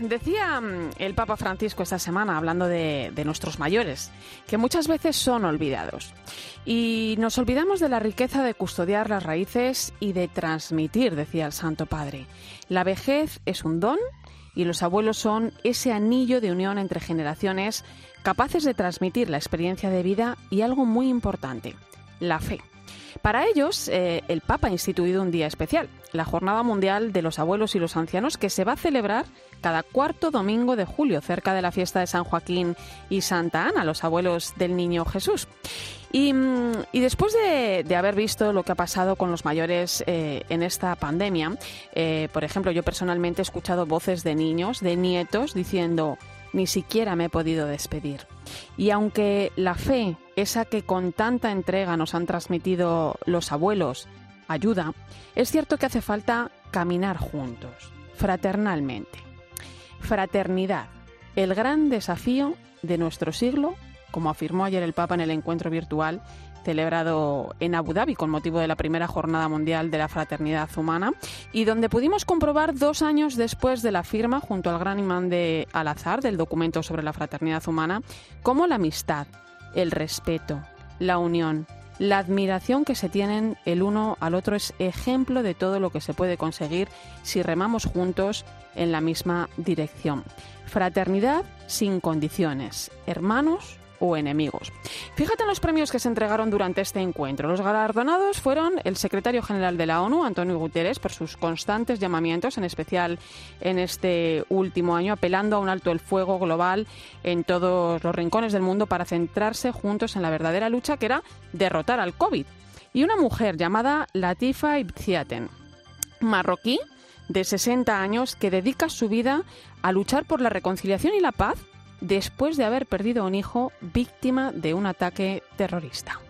Decía mm, el Papa Francisco esta semana, hablando de, de, nuestros mayores, que muchas veces son olvidados. Y nos olvidamos de la riqueza de custodiar las raíces y de transmitir, decía el Santo Padre. La vejez es un don y los abuelos son ese anillo de unión entre generaciones capaces de transmitir la experiencia de vida y algo muy importante, la fe. Para ellos, eh, el Papa ha instituido un día especial, la Jornada Mundial de los Abuelos y los Ancianos, que se va a celebrar cada cuarto domingo de julio, cerca de la fiesta de San Joaquín y Santa Ana, los abuelos del Niño Jesús. Y, y después de, de, haber visto lo que ha pasado con los mayores eh, en esta pandemia, eh, por ejemplo, yo personalmente he escuchado voces de niños, de nietos, diciendo, ni siquiera me he podido despedir. Y aunque la fe, esa que con tanta entrega nos han transmitido los abuelos, ayuda, es cierto que hace falta caminar juntos, fraternalmente. Fraternidad, el gran desafío de nuestro siglo, como afirmó ayer el Papa en el encuentro virtual celebrado en Abu Dhabi con motivo de la primera Jornada Mundial de la Fraternidad Humana y donde pudimos comprobar dos años después de la firma junto al gran imán de Al-Azhar del documento sobre la fraternidad humana cómo la amistad, el respeto, la unión, la admiración que se tienen el uno al otro es ejemplo de todo lo que se puede conseguir si remamos juntos en la misma dirección. Fraternidad sin condiciones, hermanos o enemigos. Fíjate en los premios que se entregaron durante este encuentro. Los galardonados fueron el secretario general de la ONU, Antonio Guterres, por sus constantes llamamientos, en especial en este último año, apelando a un alto el fuego global en todos los rincones del mundo para centrarse juntos en la verdadera lucha que era derrotar al COVID. Y una mujer llamada Latifa Ibziaten, marroquí de 60 años, que dedica su vida a luchar por la reconciliación y la paz después de haber perdido un hijo víctima de un ataque terrorista.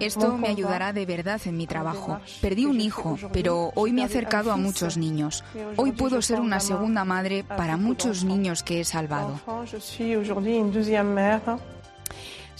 Esto me ayudará de verdad en mi trabajo. Perdí un hijo, pero hoy me he acercado a muchos niños. Hoy puedo ser una segunda madre para muchos niños que he salvado.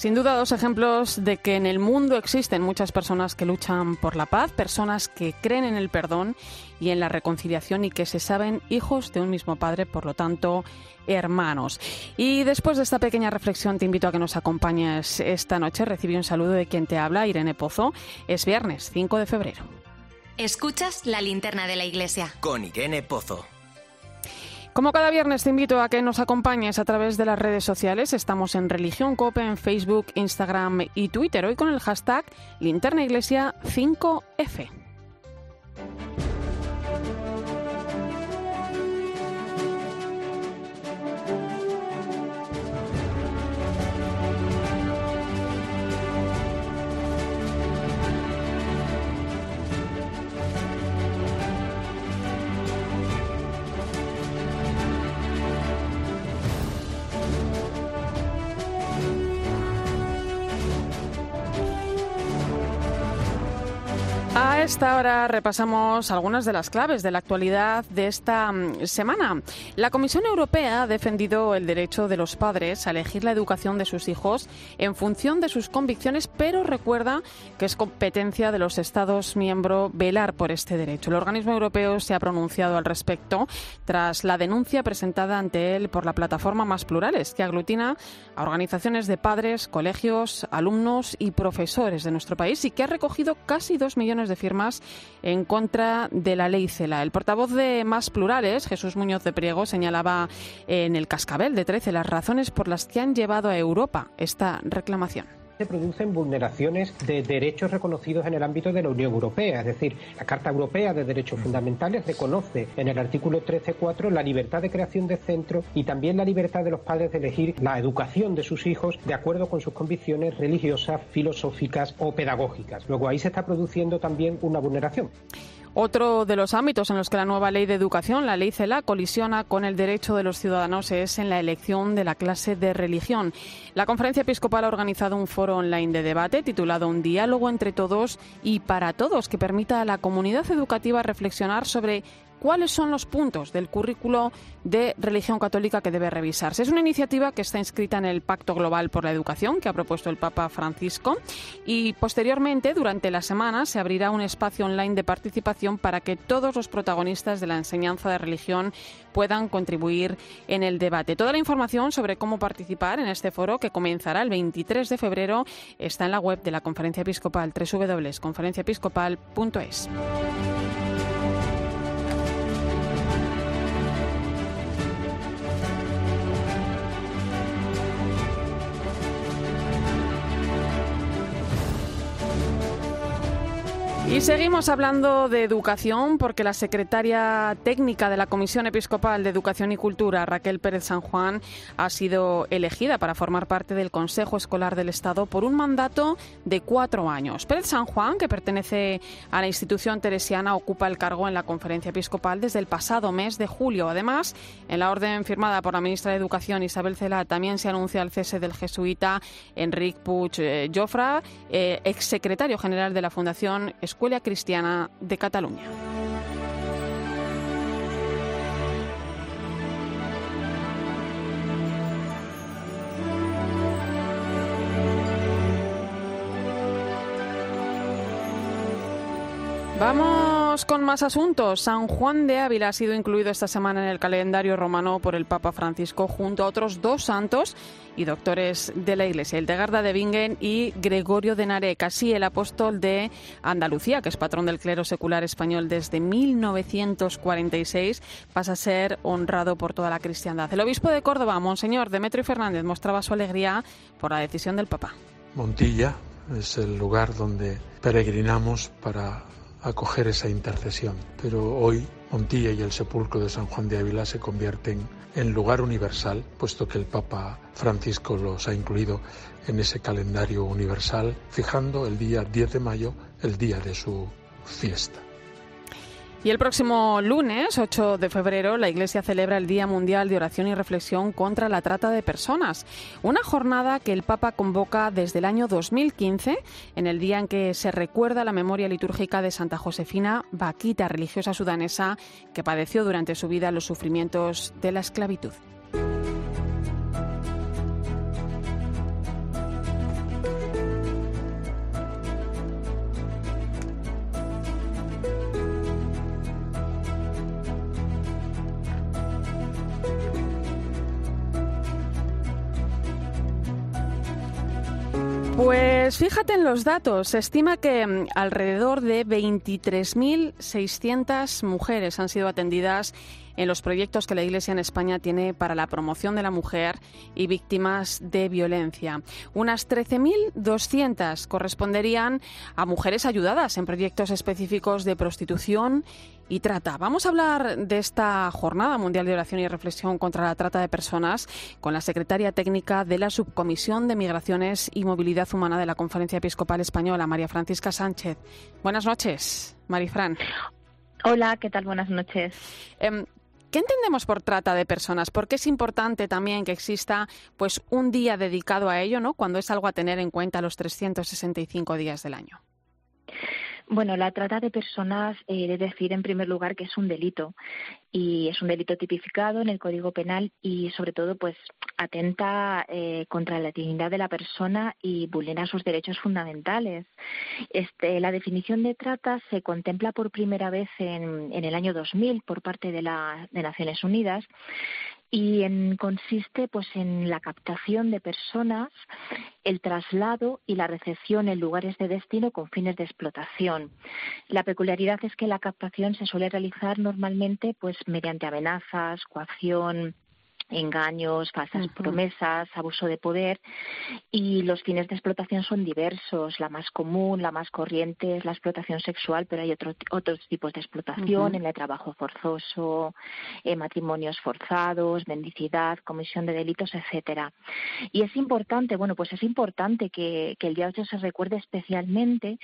Sin duda, dos ejemplos de que en el mundo existen muchas personas que luchan por la paz, personas que creen en el perdón y en la reconciliación y que se saben hijos de un mismo padre, por lo tanto, hermanos. Y después de esta pequeña reflexión, te invito a que nos acompañes esta noche. Recibí un saludo de quien te habla, Irene Pozo. Es viernes 5 de febrero. Escuchas la linterna de la iglesia. Con Irene Pozo. Como cada viernes te invito a que nos acompañes a través de las redes sociales. Estamos en Religión Cope en Facebook, Instagram y Twitter. Hoy con el hashtag Linterna Iglesia 5F. Esta hora repasamos algunas de las claves de la actualidad de esta mm, semana. La Comisión Europea ha defendido el derecho de los padres a elegir la educación de sus hijos en función de sus convicciones, pero recuerda que es competencia de los Estados miembros velar por este derecho. El organismo europeo se ha pronunciado al respecto tras la denuncia presentada ante él por la plataforma Más Plurales, que aglutina a organizaciones de padres, colegios, alumnos y profesores de nuestro país y que ha recogido casi dos millones de firmas en contra de la ley CELA. El portavoz de Más Plurales, Jesús Muñoz de Priego, señalaba en el cascabel de 13 las razones por las que han llevado a Europa esta reclamación se producen vulneraciones de derechos reconocidos en el ámbito de la Unión Europea. Es decir, la Carta Europea de Derechos Fundamentales reconoce en el artículo 13.4 la libertad de creación de centro y también la libertad de los padres de elegir la educación de sus hijos de acuerdo con sus convicciones religiosas, filosóficas o pedagógicas. Luego ahí se está produciendo también una vulneración. Otro de los ámbitos en los que la nueva ley de educación, la ley CELA, colisiona con el derecho de los ciudadanos es en la elección de la clase de religión. La Conferencia Episcopal ha organizado un foro online de debate titulado Un diálogo entre todos y para todos que permita a la comunidad educativa reflexionar sobre cuáles son los puntos del currículo de religión católica que debe revisarse. Es una iniciativa que está inscrita en el Pacto Global por la Educación que ha propuesto el Papa Francisco y posteriormente, durante la semana, se abrirá un espacio online de participación para que todos los protagonistas de la enseñanza de religión puedan contribuir en el debate. Toda la información sobre cómo participar en este foro, que comenzará el 23 de febrero, está en la web de la Conferencia Episcopal www.conferenciaepiscopal.es. Y seguimos hablando de educación porque la secretaria técnica de la Comisión Episcopal de Educación y Cultura, Raquel Pérez San Juan, ha sido elegida para formar parte del Consejo Escolar del Estado por un mandato de cuatro años. Pérez San Juan, que pertenece a la institución teresiana, ocupa el cargo en la Conferencia Episcopal desde el pasado mes de julio. Además, en la orden firmada por la ministra de Educación, Isabel Cela, también se anuncia el cese del jesuita Enrique Puig eh, Jofra, eh, exsecretario general de la Fundación Escuela Escuela Cristiana de Cataluña. Vamos con más asuntos. San Juan de Ávila ha sido incluido esta semana en el calendario romano por el Papa Francisco junto a otros dos santos y doctores de la Iglesia, el de Garda de Bingen y Gregorio de Narek, así el apóstol de Andalucía, que es patrón del clero secular español desde 1946, pasa a ser honrado por toda la cristiandad. El obispo de Córdoba, Monseñor Demetrio Fernández, mostraba su alegría por la decisión del Papa. Montilla es el lugar donde peregrinamos para acoger esa intercesión. Pero hoy Montilla y el sepulcro de San Juan de Ávila se convierten en lugar universal, puesto que el Papa Francisco los ha incluido en ese calendario universal, fijando el día 10 de mayo, el día de su fiesta. Y el próximo lunes, 8 de febrero, la Iglesia celebra el Día Mundial de Oración y Reflexión contra la Trata de Personas, una jornada que el Papa convoca desde el año 2015, en el día en que se recuerda la memoria litúrgica de Santa Josefina Vaquita, religiosa sudanesa que padeció durante su vida los sufrimientos de la esclavitud. Pues fíjate en los datos. Se estima que mm, alrededor de 23.600 mujeres han sido atendidas en los proyectos que la Iglesia en España tiene para la promoción de la mujer y víctimas de violencia. Unas 13.200 corresponderían a mujeres ayudadas en proyectos específicos de prostitución y trata. Vamos a hablar de esta Jornada Mundial de Oración y Reflexión contra la Trata de Personas con la secretaria técnica de la Subcomisión de Migraciones y Movilidad Humana de la Conferencia Episcopal Española, María Francisca Sánchez. Buenas noches, Marifran. Hola, ¿qué tal? Buenas noches. Em, ¿Qué entendemos por trata de personas? Porque es importante también que exista pues un día dedicado a ello, ¿no? Cuando es algo a tener en cuenta los 365 días del año. Bueno, la trata de personas eh, debe decir en primer lugar que es un delito y es un delito tipificado en el Código Penal y sobre todo pues atenta eh, contra la dignidad de la persona y vulnera sus derechos fundamentales. Este, la definición de trata se contempla por primera vez en, en el año 2000 por parte de, la, de Naciones Unidas y en, consiste pues en la captación de personas, el traslado y la recepción en lugares de destino con fines de explotación. La peculiaridad es que la captación se suele realizar normalmente pues mediante amenazas, coacción, engaños, falsas promesas, abuso de poder y los fines de explotación son diversos. La más común, la más corriente es la explotación sexual, pero hay otro, otros tipos de explotación, en el trabajo forzoso, en matrimonios forzados, mendicidad, comisión de delitos, etcétera. Y es importante, bueno, pues es importante que, el día 8 se recuerde especialmente,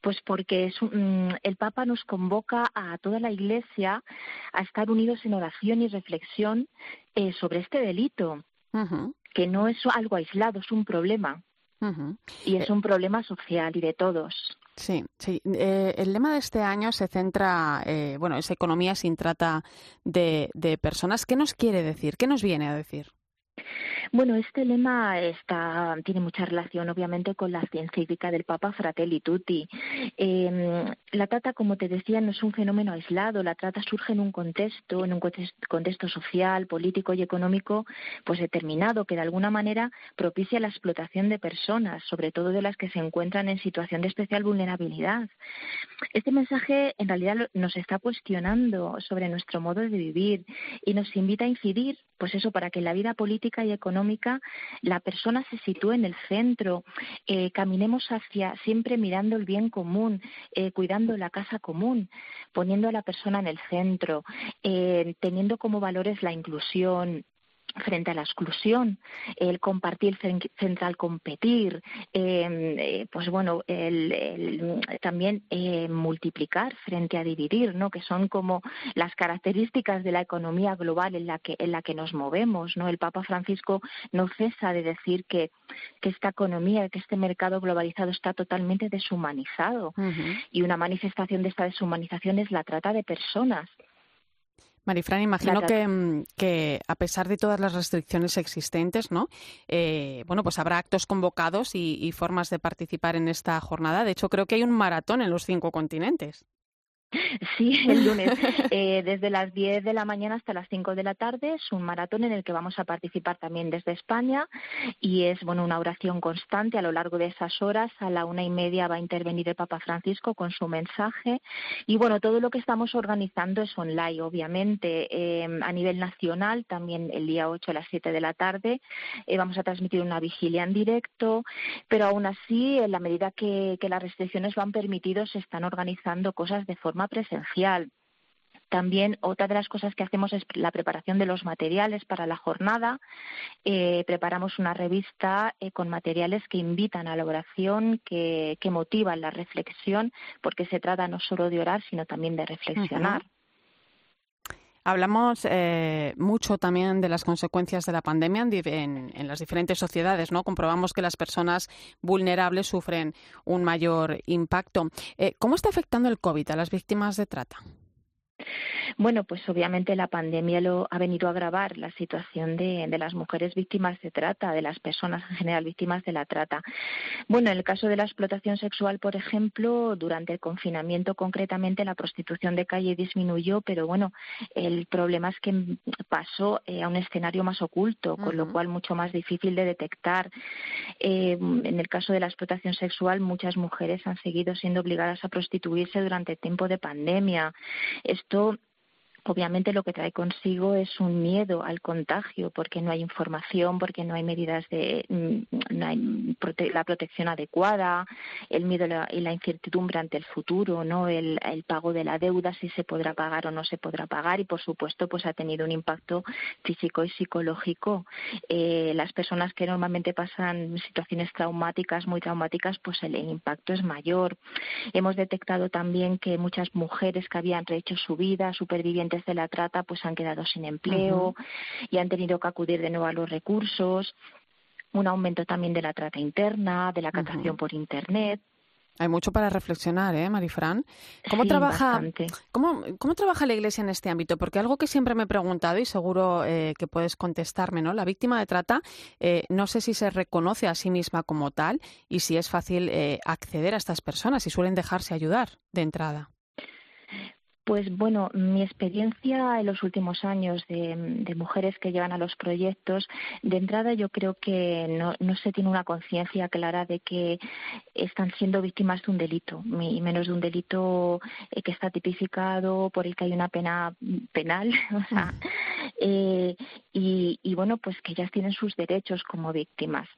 pues porque es, mm, el Papa nos convoca a toda la Iglesia a estar unidos en oración y reflexión eh, sobre este delito, que no es algo aislado, es un problema. Y es eh un problema social y de todos. Sí, sí. Eh, el lema de este año se centra, bueno, es economía sin trata de, de personas. ¿Qué nos quiere decir? ¿Qué nos viene a decir? Bueno, este lema está, tiene mucha relación, obviamente, con la científica del Papa Fratelli Tutti. Eh, la trata, como te decía, no es un fenómeno aislado. La trata surge en un contexto, en un contexto social, político y económico, pues determinado, que de alguna manera propicia la explotación de personas, sobre todo de las que se encuentran en situación de especial vulnerabilidad. Este mensaje, en realidad, nos está cuestionando sobre nuestro modo de vivir y nos invita a incidir, pues eso, para que la vida política y económica la persona se sitúe en el centro, eh, caminemos hacia siempre mirando el bien común, eh, cuidando la casa común, poniendo a la persona en el centro, eh, teniendo como valores la inclusión, frente a la exclusión, el compartir frente al competir, em, eh, pues bueno, el, también eh, multiplicar frente a dividir, ¿no? Que son como las características de la economía global en la que en la que nos movemos, ¿no? El Papa Francisco no cesa de decir que, que esta economía, que este mercado globalizado está totalmente deshumanizado y una manifestación de esta deshumanización es la trata de personas. Marifran, imagino mm, que, a pesar de todas las restricciones existentes, ¿no? Eh, bueno, pues habrá actos convocados y, formas de participar en esta jornada. De hecho, creo que hay un maratón en los cinco continentes. Sí, el lunes, eh, desde las 10 de la mañana hasta las 5 de la tarde, es un maratón en el que vamos a participar también desde España y es bueno una oración constante. A lo largo de esas horas. A la una y media va a intervenir el Papa Francisco con su mensaje. Y bueno, todo lo que estamos organizando es online, obviamente, eh, a nivel nacional, también el día 8 a las 7 de la tarde eh, vamos a transmitir una vigilia en directo, pero aún así, en la medida que, que las restricciones lo han permitido, se están organizando cosas de forma presencial. También otra de las cosas que hacemos es la preparación de los materiales para la jornada. Eh, preparamos una revista eh, con materiales que invitan a la oración, que, motivan la reflexión, porque se trata no solo de orar, sino también de reflexionar. Hablamos eh, mucho también de las consecuencias de la pandemia en, las diferentes sociedades, ¿no? Comprobamos que las personas vulnerables sufren un mayor impacto. Eh, ¿Cómo está afectando el COVID a las víctimas de trata? Bueno, pues obviamente la pandemia lo ha venido a agravar la situación de, las mujeres víctimas de trata, de las personas en general víctimas de la trata. Bueno, en el caso de la explotación sexual, por ejemplo, durante el confinamiento concretamente la prostitución de calle disminuyó, pero bueno, el problema es que pasó eh, a un escenario más oculto, con lo cual mucho más difícil de detectar. Eh, en el caso de la explotación sexual, muchas mujeres han seguido siendo obligadas a prostituirse durante el tiempo de pandemia. Esto Donc obviamente lo que trae consigo es un miedo al contagio porque no hay información, porque no hay medidas de mm, no hay la protección adecuada, el miedo y la incertidumbre ante el futuro, no el, pago de la deuda si se podrá pagar o no se podrá pagar y por supuesto pues ha tenido un impacto físico y psicológico. Eh, las personas que normalmente pasan situaciones traumáticas, muy traumáticas, pues el impacto es mayor. Hemos detectado también que muchas mujeres que habían rehecho su vida, supervivientes de la trata pues han quedado sin empleo y han tenido que acudir de nuevo a los recursos, un aumento también de la trata interna, de la captación por Internet. Hay mucho para reflexionar, ¿eh, Marifran? ¿Cómo, trabaja, ¿cómo, ¿Cómo trabaja la Iglesia en este ámbito? Porque algo que siempre me he preguntado y seguro eh, que puedes contestarme, ¿no? La víctima de trata, eh, no sé si se reconoce a sí misma como tal y si es fácil eh, acceder a estas personas, y suelen dejarse ayudar de entrada. Pues bueno, mi experiencia en los últimos años de, mujeres que llegan a los proyectos, de entrada yo creo que no, no se tiene una conciencia clara de que están siendo víctimas de un delito, y menos de un delito eh, que está tipificado por el que hay una pena penal. O sea, eh, y, bueno, pues que ellas tienen sus derechos como víctimas.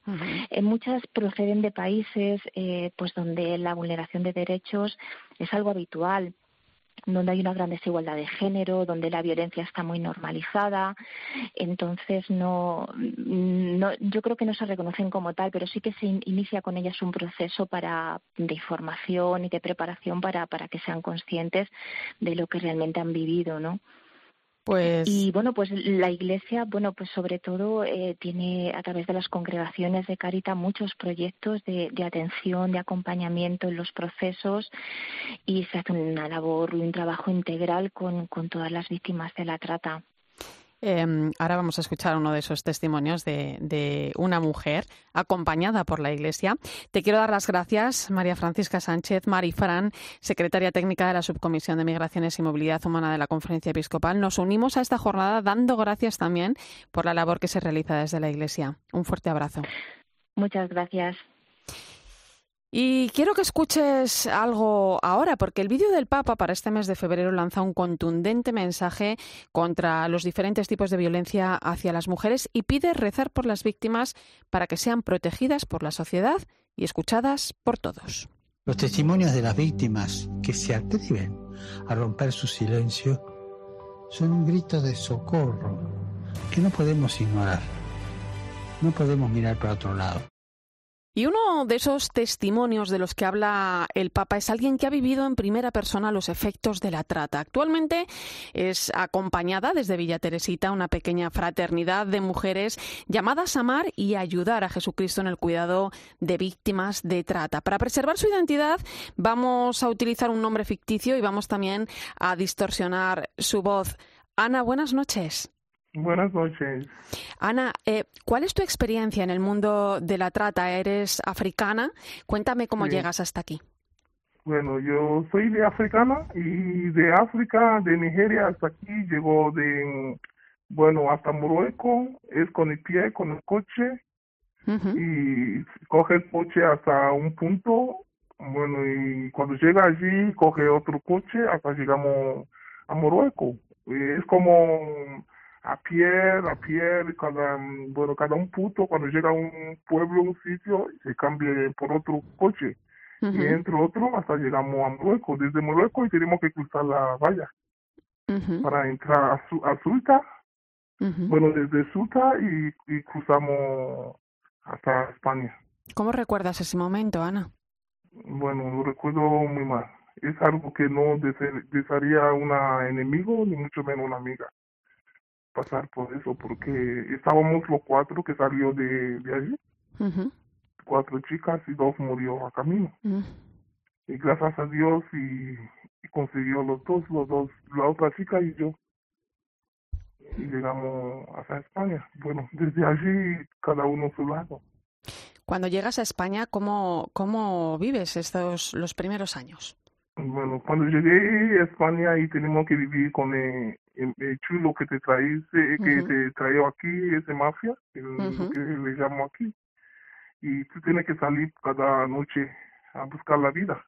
Eh, muchas proceden de países eh, pues donde la vulneración de derechos es algo habitual donde hay una gran desigualdad de género, donde la violencia está muy normalizada. Entonces, no, no, yo creo que no se reconocen como tal, pero sí que se inicia con ellas un proceso para, de información y de preparación para, para que sean conscientes de lo que realmente han vivido, ¿no? Pues... Y bueno, pues la Iglesia, bueno, pues sobre todo eh, tiene a través de las congregaciones de Carita muchos proyectos de, atención, de acompañamiento en los procesos y se hace una labor y un trabajo integral con, con todas las víctimas de la trata. Em, ahora vamos a escuchar uno de esos testimonios de, una mujer acompañada por la Iglesia. Te quiero dar las gracias, María Francisca Sánchez, Mari Fran, secretaria técnica de la Subcomisión de Migraciones y Movilidad Humana de la Conferencia Episcopal. Nos unimos a esta jornada dando gracias también por la labor que se realiza desde la Iglesia. Un fuerte abrazo. Muchas gracias. Y quiero que escuches algo ahora, porque el vídeo del Papa para este mes de febrero lanza un contundente mensaje contra los diferentes tipos de violencia hacia las mujeres y pide rezar por las víctimas para que sean protegidas por la sociedad y escuchadas por todos. Los testimonios de las víctimas que se atreven a romper su silencio son un grito de socorro que no podemos ignorar. No podemos mirar para otro lado. Y uno de esos testimonios de los que habla el Papa es alguien que ha vivido en primera persona los efectos de la trata. Actualmente es acompañada desde Villa Teresita una pequeña fraternidad de mujeres llamadas a amar y ayudar a Jesucristo en el cuidado de víctimas de trata. Para preservar su identidad vamos a utilizar un nombre ficticio y vamos también a distorsionar su voz. Ana, buenas noches. Buenas noches. Ana, eh, ¿cuál es tu experiencia en el mundo de la trata? ¿Eres africana? Cuéntame cómo llegas hasta aquí. Bueno, yo soy de africana y de África, de Nigeria hasta aquí, llegó de, bueno, hasta Marruecos, es con el pie, con el coche, y coge el coche hasta un punto, bueno, y cuando llega allí, coge otro coche hasta llegamos a Marruecos. Es como a pie, a pie, cada, bueno, cada un puto cuando llega a un pueblo, un sitio, se cambia por otro coche. Y entre otro hasta llegamos a Marruecos. Desde Marruecos y tenemos que cruzar la valla para entrar a, su, a Sulta. Bueno, desde Sulta y, y cruzamos hasta España. ¿Cómo recuerdas ese momento, Ana? Bueno, lo recuerdo muy mal. Es algo que no desearía una enemigo ni mucho menos una amiga pasar por eso, porque estábamos los cuatro que salió de, de allí, cuatro chicas y dos murió a camino. Y gracias a Dios y, consiguió los dos, los dos, la otra chica y yo. Y llegamos hasta España. Bueno, desde allí cada uno a su lado. Cuando llegas a España, ¿cómo, cómo vives estos los primeros años? Bueno, cuando llegué a España y tenemos que vivir con el, el, chulo que te trae, que te aquí, ese mafia, lo que le llamo aquí. Y tú tienes que salir cada noche a buscar la vida.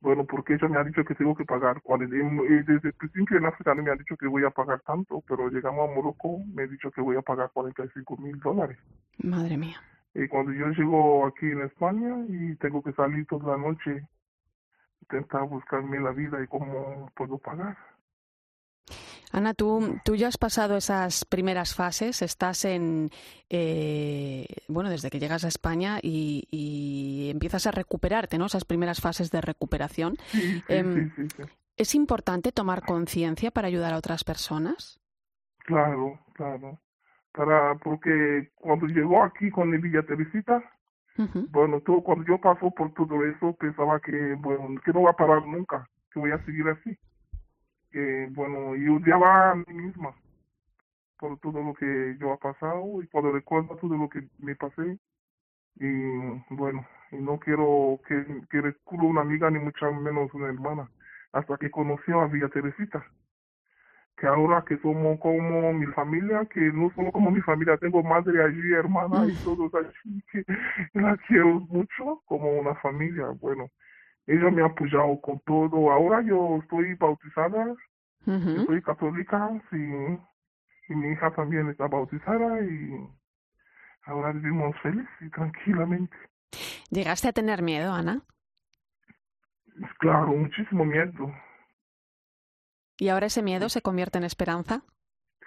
Bueno, porque ella me ha dicho que tengo que pagar. Cuando, desde el principio en África no me ha dicho que voy a pagar tanto, pero llegamos a Morocco me ha dicho que voy a pagar 45 mil dólares. Madre mía. Y cuando yo llego aquí en España y tengo que salir toda la noche, intentar buscarme la vida y cómo puedo pagar. Ana, tú, tú ya has pasado esas primeras fases, estás en, eh, bueno, desde que llegas a España y, empiezas a recuperarte, ¿no? Esas primeras fases de recuperación. Em, ¿Es importante tomar conciencia para ayudar a otras personas? Claro, claro. Para, porque cuando llegó aquí con el Villa Teresita, bueno, todo, cuando yo paso por todo eso, pensaba que, bueno, que no va a parar nunca, que voy a seguir así que, bueno, y odiaba a mí misma por todo lo que yo ha pasado y por recuerdo todo lo que me pasé. Y bueno, y no quiero que, que una amiga ni mucho menos una hermana, hasta que conoció a Villa Teresita. Que ahora que somos como mi familia, que no solo como mi familia, tengo madre allí, hermana y todos allí, que la quiero mucho como una familia. Bueno, ella me ha apoyado con todo. Ahora yo estoy bautizada, soy católica, sí. y mi hija también está bautizada y ahora vivimos feliz y tranquilamente. ¿Llegaste a tener miedo, Ana? Claro, muchísimo miedo. ¿Y ahora ese miedo se convierte en esperanza?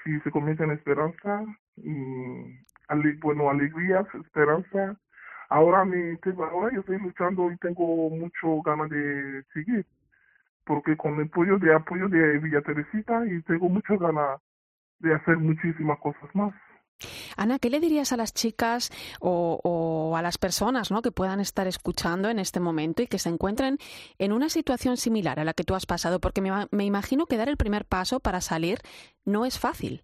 Sí, se convierte en esperanza y bueno, alegría, esperanza. Ahora me ahora yo estoy luchando y tengo mucho ganas de seguir, porque con el apoyo de apoyo de Villa Teresita y tengo muchas ganas de hacer muchísimas cosas más. Ana, ¿qué le dirías a las chicas o, a las personas ¿no? que puedan estar escuchando en este momento y que se encuentren en una situación similar a la que tú has pasado? Porque me, imagino que dar el primer paso para salir no es fácil.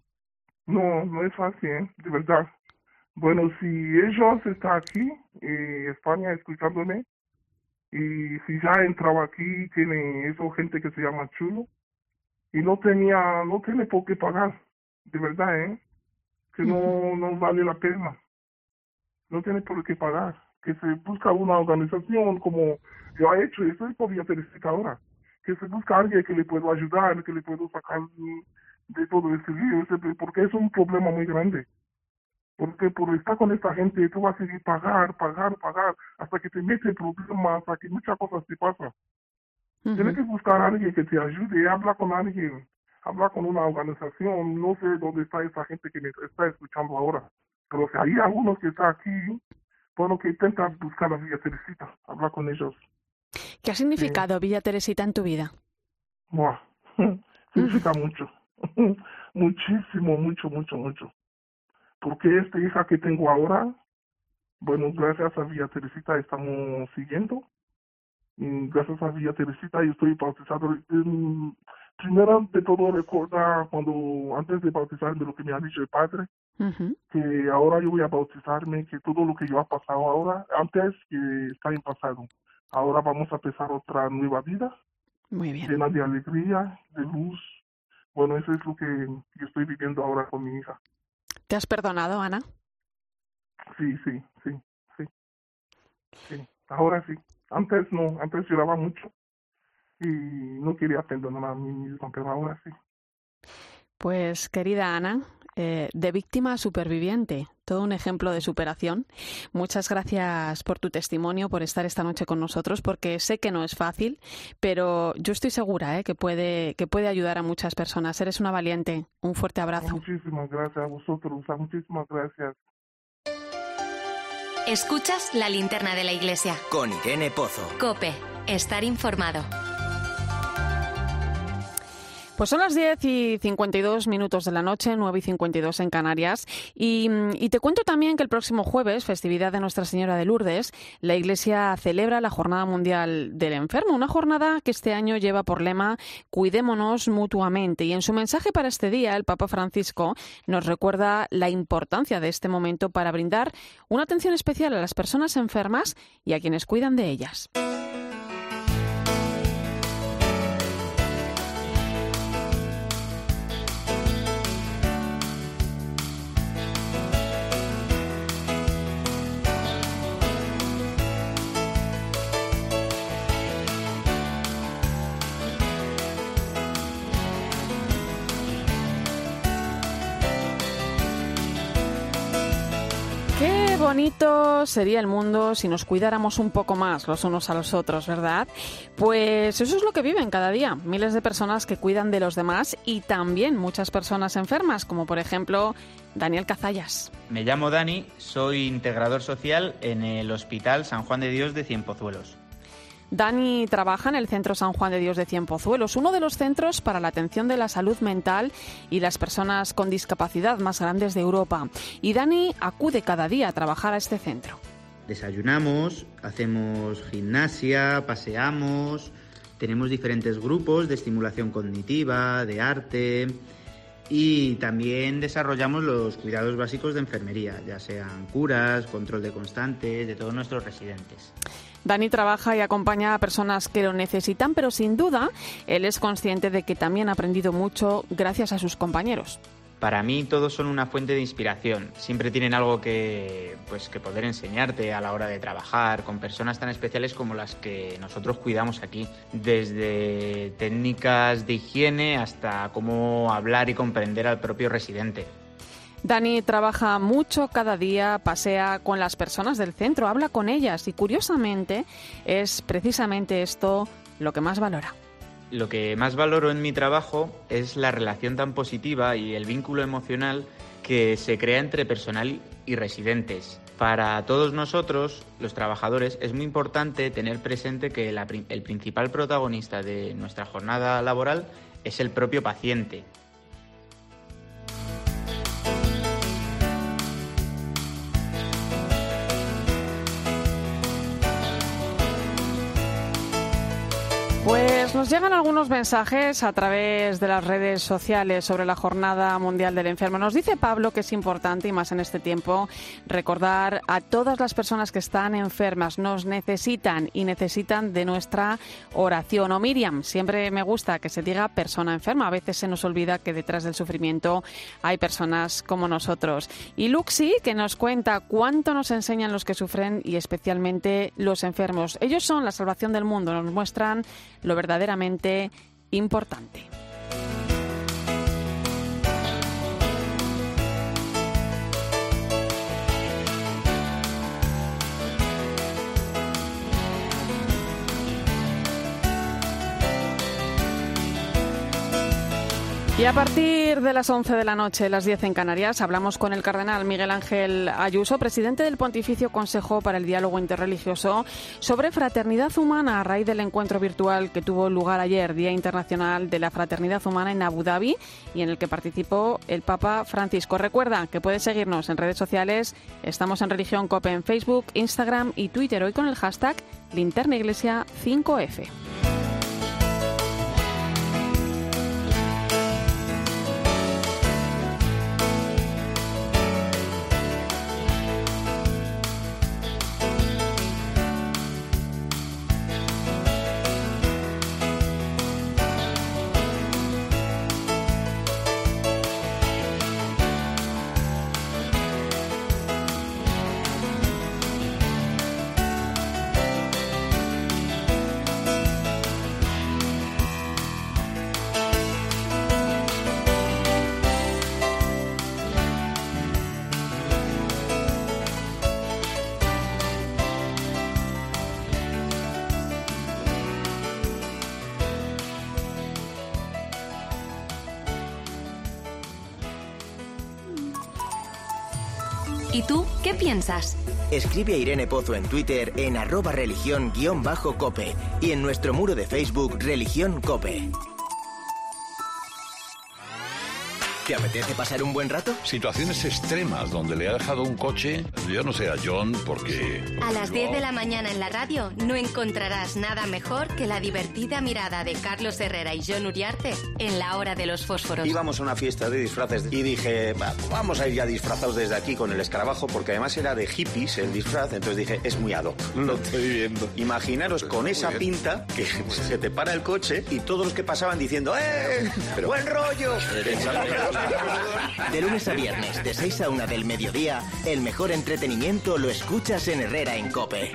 No, no es fácil, ¿eh? de verdad. Bueno, si ellos están aquí, en España, escuchándome, y si ya entraba aquí, tiene eso gente que se llama chulo, y no tenía, no tiene por qué pagar, de verdad, ¿eh? que no, no vale la pena. No tiene por qué pagar. Que se busca una organización como yo he hecho, eso podría ser ahora. Que se busca alguien que le pueda ayudar, que le pueda sacar de todo ese lío, porque es un problema muy grande. Porque por estar con esta gente tú vas a seguir pagar, pagar, pagar, hasta que te mete problemas, hasta que muchas cosas te pasan. Tienes que buscar a alguien que te ayude, habla con alguien hablar con una organización, no sé dónde está esa gente que me está escuchando ahora, pero si hay algunos que están aquí, bueno, que intentan buscar a Villa Teresita, hablar con ellos. ¿Qué ha significado Villa Teresita en tu vida? Buah, significa mucho, muchísimo, mucho, mucho, mucho. Porque esta hija que tengo ahora, bueno, gracias a Villa Teresita estamos siguiendo. Y gracias a Villa Teresita yo estoy bautizado. Primero de todo recuerda cuando antes de bautizarme lo que me ha dicho el padre, que ahora yo voy a bautizarme, que todo lo que yo ha pasado ahora, antes que está en pasado, ahora vamos a empezar otra nueva vida, Muy bien. llena de alegría, de luz. Bueno, eso es lo que yo estoy viviendo ahora con mi hija. ¿Te has perdonado, Ana? Sí, sí, sí, sí. Sí, ahora sí. Antes no, antes lloraba mucho y no quería perdonar a mí mismo, pero ahora sí. Pues querida Ana, eh, de víctima a superviviente, todo un ejemplo de superación. Muchas gracias por tu testimonio, por estar esta noche con nosotros, porque sé que no es fácil, pero yo estoy segura eh, que, puede, que puede ayudar a muchas personas. Eres una valiente. Un fuerte abrazo. Muchísimas gracias a vosotros. Muchísimas gracias. Escuchas la linterna de la iglesia. Con Irene Pozo. Cope, estar informado. Pues son las 10 y 52 minutos de la noche, 9 y 52 en Canarias. Y, y, te cuento también que el próximo jueves, festividad de Nuestra Señora de Lourdes, la Iglesia celebra la Jornada Mundial del Enfermo, una jornada que este año lleva por lema Cuidémonos mutuamente. Y en su mensaje para este día, el Papa Francisco nos recuerda la importancia de este momento para brindar una atención especial a las personas enfermas y a quienes cuidan de ellas. Bonito sería el mundo si nos cuidáramos un poco más los unos a los otros, ¿verdad? Pues eso es lo que viven cada día. Miles de personas que cuidan de los demás y también muchas personas enfermas, como por ejemplo Daniel Cazallas. Me llamo Dani, soy integrador social en el Hospital San Juan de Dios de Cienpozuelos. Dani trabaja en el Centro San Juan de Dios de Cienpozuelos, uno de los centros para la atención de la salud mental y las personas con discapacidad más grandes de Europa. Y Dani acude cada día a trabajar a este centro. Desayunamos, hacemos gimnasia, paseamos, tenemos diferentes grupos de estimulación cognitiva, de arte y también desarrollamos los cuidados básicos de enfermería, ya sean curas, control de constantes, de todos nuestros residentes. Dani trabaja y acompaña a personas que lo necesitan, pero sin duda él es consciente de que también ha aprendido mucho gracias a sus compañeros. Para mí todos son una fuente de inspiración. Siempre tienen algo que, pues, que poder enseñarte a la hora de trabajar con personas tan especiales como las que nosotros cuidamos aquí. Desde técnicas de higiene hasta cómo hablar y comprender al propio residente. Dani trabaja mucho cada día, pasea con las personas del centro, habla con ellas y curiosamente es precisamente esto lo que más valora. Lo que más valoro en mi trabajo es la relación tan positiva y el vínculo emocional que se crea entre personal y residentes. Para todos nosotros, los trabajadores, es muy importante tener presente que el principal protagonista de nuestra jornada laboral es el propio paciente, llegan algunos mensajes a través de las redes sociales sobre la Jornada Mundial del Enfermo. Nos dice Pablo que es importante, y más en este tiempo, recordar a todas las personas que están enfermas, nos necesitan y necesitan de nuestra oración. O Miriam, siempre me gusta que se diga persona enferma. A veces se nos olvida que detrás del sufrimiento hay personas como nosotros. Y Luxi, que nos cuenta cuánto nos enseñan los que sufren y especialmente los enfermos. Ellos son la salvación del mundo, nos muestran lo verdaderamente importante. Y a partir de las 11 de la noche, las 10 en Canarias, hablamos con el cardenal Miguel Ángel Ayuso, presidente del Pontificio Consejo para el Diálogo Interreligioso, sobre fraternidad humana a raíz del encuentro virtual que tuvo lugar ayer, Día Internacional de la Fraternidad Humana en Abu Dhabi, y en el que participó el Papa Francisco. Recuerda que puedes seguirnos en redes sociales. Estamos en Religión Cope en Facebook, Instagram y Twitter, hoy con el hashtag Linterna Iglesia 5F. Escribe a Irene Pozo en Twitter en arroba religión-cope y en nuestro muro de Facebook Religión Cope. ¿Te apetece pasar un buen rato? Situaciones extremas donde le ha dejado un coche, yo no sé, a John, porque... A las 10 de la mañana en la radio no encontrarás nada mejor que la divertida mirada de Carlos Herrera y John Uriarte en la hora de los fósforos. Íbamos a una fiesta de disfraces y dije, "Va, vamos a ir ya disfrazados desde aquí con el escarabajo, porque además era de hippies el disfraz, entonces dije, es muy ad hoc. Lo estoy viendo. Imaginaros con esa pinta que se te para el coche y todos los que pasaban diciendo, ¡eh! ¡Buen rollo! De lunes a viernes, de 6 a 1 del mediodía, el mejor entretenimiento lo escuchas en Herrera en Cope.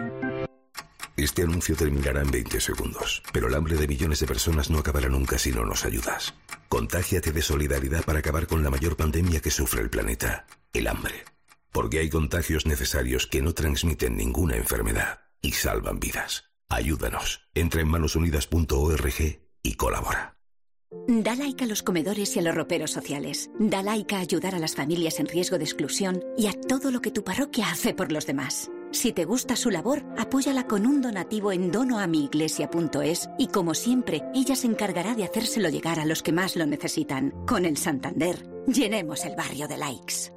Este anuncio terminará en 20 segundos, pero el hambre de millones de personas no acabará nunca si no nos ayudas. Contágiate de solidaridad para acabar con la mayor pandemia que sufre el planeta, el hambre. Porque hay contagios necesarios que no transmiten ninguna enfermedad y salvan vidas. Ayúdanos. Entra en manosunidas.org y colabora. Da like a los comedores y a los roperos sociales. Da like a ayudar a las familias en riesgo de exclusión y a todo lo que tu parroquia hace por los demás. Si te gusta su labor, apóyala con un donativo en donoamiiglesia.es y como siempre, ella se encargará de hacérselo llegar a los que más lo necesitan. Con el Santander, llenemos el barrio de likes.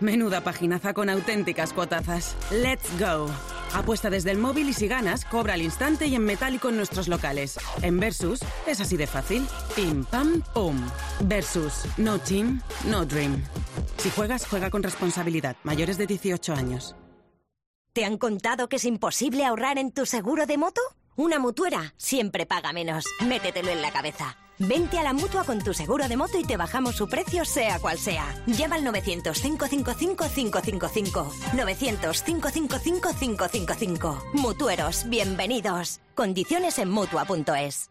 Menuda paginaza con auténticas cuotazas. ¡Let's go! Apuesta desde el móvil y si ganas, cobra al instante y en metálico en nuestros locales. En Versus es así de fácil. Pim, pam, pum. Versus. No team, no dream. Si juegas, juega con responsabilidad. Mayores de 18 años. ¿Te han contado que es imposible ahorrar en tu seguro de moto? Una mutuera siempre paga menos. Métetelo en la cabeza. Vente a la mutua con tu seguro de moto y te bajamos su precio, sea cual sea. Llama al 900-555-555. 900-555-555. Mutueros, bienvenidos. Condiciones en mutua.es.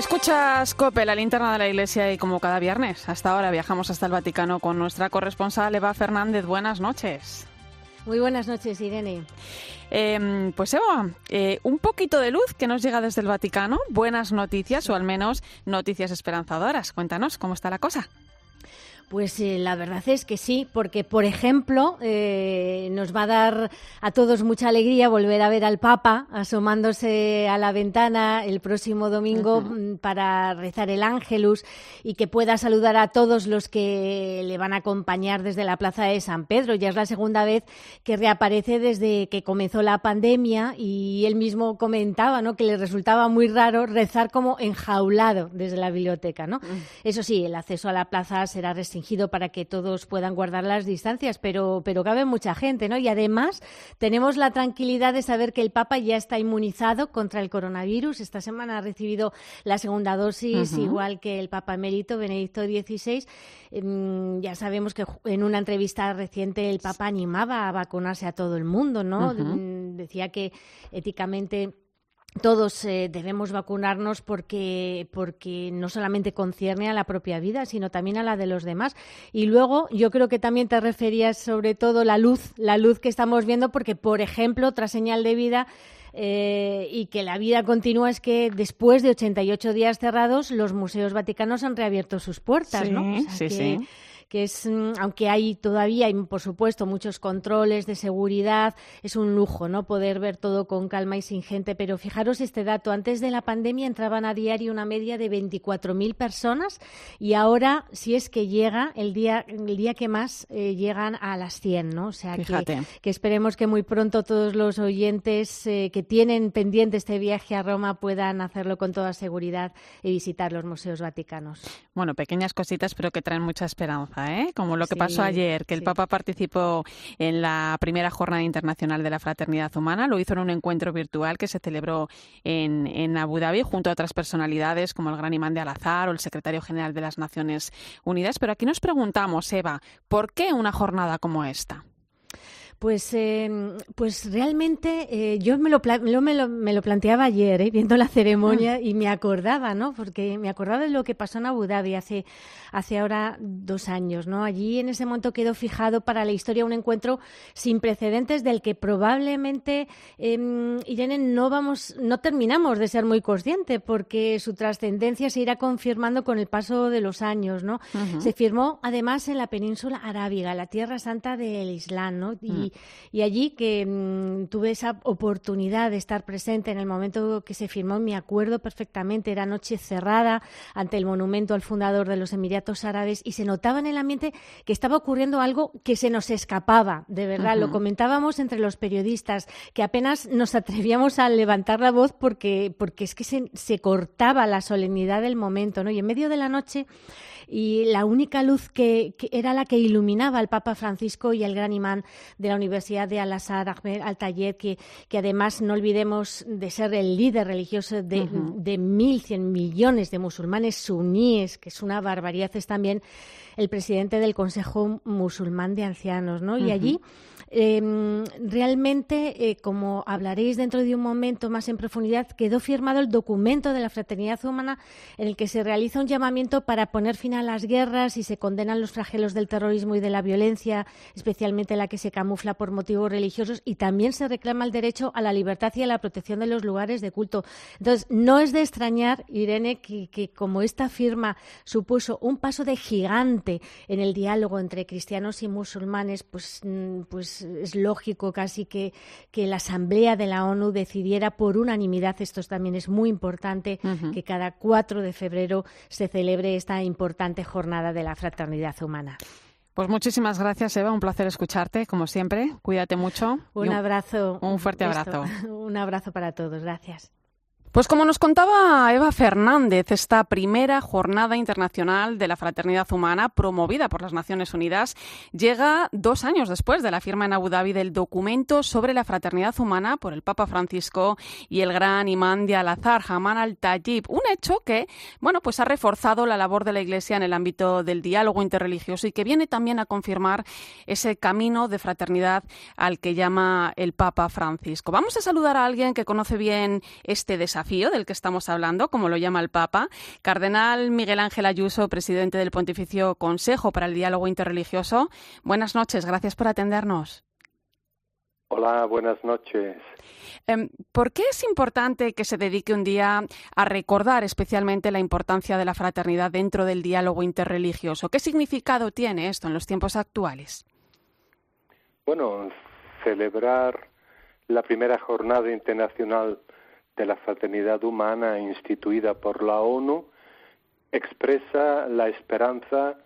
Escuchas Cope, la linterna de la iglesia y como cada viernes, hasta ahora viajamos hasta el Vaticano con nuestra corresponsal Eva Fernández. Buenas noches. Muy buenas noches, Irene. Eh, pues Eva, eh, un poquito de luz que nos llega desde el Vaticano, buenas noticias o al menos noticias esperanzadoras. Cuéntanos cómo está la cosa. Pues eh, la verdad es que sí, porque por ejemplo eh, nos va a dar a todos mucha alegría volver a ver al Papa asomándose a la ventana el próximo domingo mm, para rezar el Ángelus y que pueda saludar a todos los que le van a acompañar desde la Plaza de San Pedro. Ya es la segunda vez que reaparece desde que comenzó la pandemia y él mismo comentaba ¿no? que le resultaba muy raro rezar como enjaulado desde la biblioteca. ¿no? Eso sí, el acceso a la plaza será restringido para que todos puedan guardar las distancias, pero, pero cabe mucha gente, ¿no? Y además tenemos la tranquilidad de saber que el Papa ya está inmunizado contra el coronavirus. Esta semana ha recibido la segunda dosis, igual que el Papa emérito Benedicto XVI. Em, ya sabemos que en una entrevista reciente el Papa animaba a vacunarse a todo el mundo, ¿no? Decía que éticamente todos eh, debemos vacunarnos porque, porque no solamente concierne a la propia vida, sino también a la de los demás. Y luego yo creo que también te referías sobre todo la luz, la luz que estamos viendo, porque, por ejemplo, otra señal de vida eh, y que la vida continúa es que después de 88 días cerrados, los museos vaticanos han reabierto sus puertas, Sí, ¿no? O sea sí, que- sí. Que es, mm, aunque hay todavía, hay, por supuesto, muchos controles de seguridad, es un lujo, ¿no? Poder ver todo con calma y sin gente. Pero fijaros este dato, antes de la pandemia entraban a diario una media de 24.000 personas y ahora, si es que llega, el día, el día que más eh, llegan a las 100, ¿no? O sea, que, esperemos que muy pronto todos los oyentes eh, que tienen pendiente este viaje a Roma puedan hacerlo con toda seguridad y visitar los museos vaticanos. Bueno, pequeñas cositas, pero que traen mucha esperanza, ¿eh? Como lo que Sí, pasó ayer, que el Papa participó en la primera Jornada Internacional de la Fraternidad Humana. Lo hizo en un encuentro virtual que se celebró en, en Abu Dhabi junto a otras personalidades como el gran imán de Al-Azhar o el secretario general de las Naciones Unidas. Pero aquí nos preguntamos, Eva, ¿por qué una jornada como esta? Pues, eh, pues realmente eh, yo me lo, me, lo, me lo planteaba ayer, eh, viendo la ceremonia, y me acordaba, ¿no? Porque me acordaba de lo que pasó en Abu Dhabi hace, hace ahora dos años, ¿no? Allí en ese momento quedó fijado para la historia un encuentro sin precedentes del que probablemente, eh, Irene, no, vamos, no terminamos de ser muy conscientes, porque su trascendencia se irá confirmando con el paso de los años, ¿no? Se firmó además en la península arábiga, la tierra santa del Islam, ¿no? Y, y allí que mm, tuve esa oportunidad de estar presente en el momento que se firmó, me acuerdo perfectamente, era noche cerrada ante el monumento al fundador de los Emiratos Árabes y se notaba en el ambiente que estaba ocurriendo algo que se nos escapaba, de verdad. Lo comentábamos entre los periodistas, que apenas nos atrevíamos a levantar la voz porque, porque es que se, se cortaba la solemnidad del momento, ¿no? Y en medio de la noche y la única luz que, era la que iluminaba al Papa Francisco y el gran imán de la Universidad de Al-Azhar, Ahmed Al-Tayed, que, que, además no olvidemos de ser el líder religioso de, de mil, cien millones de musulmanes suníes, que es una barbaridad, es también el presidente del Consejo Musulmán de Ancianos, ¿no? Y allí Em, realmente, eh, como hablaréis dentro de un momento más en profundidad, quedó firmado el documento de la Fraternidad Humana en el que se realiza un llamamiento para poner fin a las guerras y se condenan los flagelos del terrorismo y de la violencia, especialmente la que se camufla por motivos religiosos, y también se reclama el derecho a la libertad y a la protección de los lugares de culto. Entonces, no es de extrañar, Irene, que, que como esta firma supuso un paso de gigante en el diálogo entre cristianos y musulmanes, pues, mm, pues es lógico casi que, que, la Asamblea de la ONU decidiera por unanimidad, esto también es muy importante, que cada 4 de febrero se celebre esta importante jornada de la fraternidad humana. Pues muchísimas gracias, Eva. Un placer escucharte, como siempre. Cuídate mucho. Un abrazo. Un fuerte abrazo. Un abrazo para todos. Gracias. Pues como nos contaba Eva Fernández, esta primera jornada internacional de la fraternidad humana promovida por las Naciones Unidas llega dos años después de la firma en Abu Dhabi del documento sobre la fraternidad humana por el Papa Francisco y el gran imán de Al-Azhar, Haman al-Tayyib. Un hecho que, bueno, pues ha reforzado la labor de la Iglesia en el ámbito del diálogo interreligioso y que viene también a confirmar ese camino de fraternidad al que llama el Papa Francisco. Vamos a saludar a alguien que conoce bien este desafío del que estamos hablando, como lo llama el Papa, Cardenal Miguel Ángel Ayuso, presidente del Pontificio Consejo para el Diálogo Interreligioso. Buenas noches, gracias por atendernos. Hola, buenas noches. Em, ¿Por qué es importante que se dedique un día a recordar especialmente la importancia de la fraternidad dentro del diálogo interreligioso? ¿Qué significado tiene esto en los tiempos actuales? Bueno, celebrar la primera jornada internacional de la fraternidad humana instituida por la ONU expresa la esperanza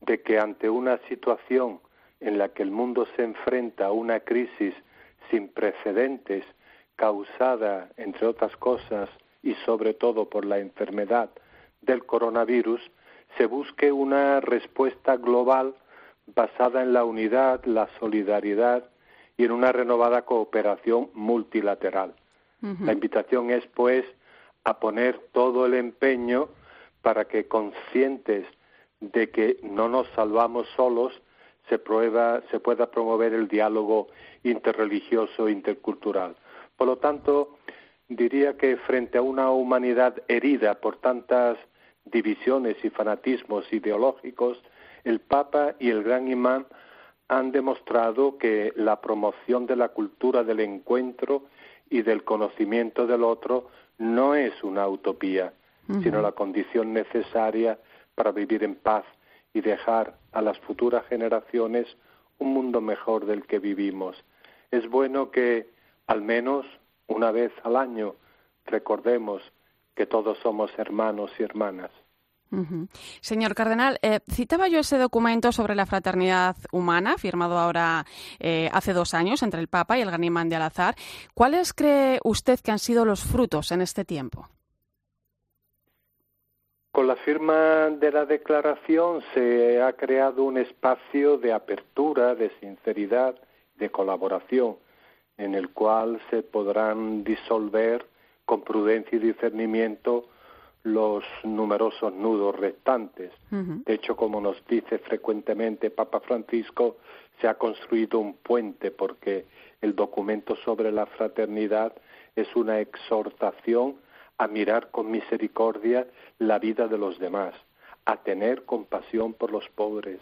de que ante una situación en la que el mundo se enfrenta a una crisis sin precedentes causada, entre otras cosas, y sobre todo por la enfermedad del coronavirus, se busque una respuesta global basada en la unidad, la solidaridad y en una renovada cooperación multilateral. La invitación es, pues, a poner todo el empeño para que conscientes de que no nos salvamos solos, se, prueba, se pueda promover el diálogo interreligioso intercultural. Por lo tanto, diría que frente a una humanidad herida por tantas divisiones y fanatismos ideológicos, el Papa y el Gran Imán han demostrado que la promoción de la cultura del encuentro y del conocimiento del otro no es una utopía, sino la condición necesaria para vivir en paz y dejar a las futuras generaciones un mundo mejor del que vivimos. Es bueno que al menos una vez al año recordemos que todos somos hermanos y hermanas. Señor Cardenal, eh, citaba yo ese documento sobre la fraternidad humana, firmado ahora eh, hace dos años entre el Papa y el Ganimán de Al-Azhar. ¿Cuáles cree usted que han sido los frutos en este tiempo? Con la firma de la declaración se ha creado un espacio de apertura, de sinceridad, de colaboración, en el cual se podrán disolver con prudencia y discernimiento los numerosos nudos restantes. De hecho, como nos dice frecuentemente Papa Francisco, se ha construido un puente porque el documento sobre la fraternidad es una exhortación a mirar con misericordia la vida de los demás, a tener compasión por los pobres,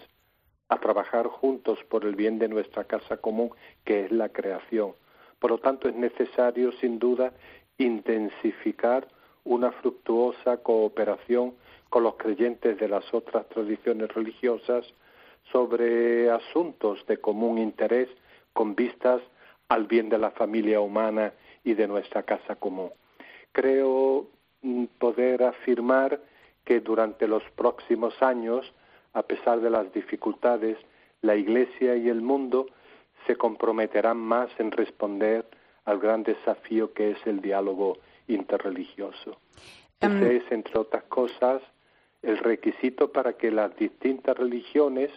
a trabajar juntos por el bien de nuestra casa común, que es la creación. Por lo tanto, es necesario, sin duda, intensificar una fructuosa cooperación con los creyentes de las otras tradiciones religiosas sobre asuntos de común interés con vistas al bien de la familia humana y de nuestra casa común. Creo mm, poder afirmar que durante los próximos años, a pesar de las dificultades, la Iglesia y el mundo se comprometerán más en responder al gran desafío que es el diálogo interreligioso. Em, Ese es, entre otras cosas, el requisito para que las distintas religiones,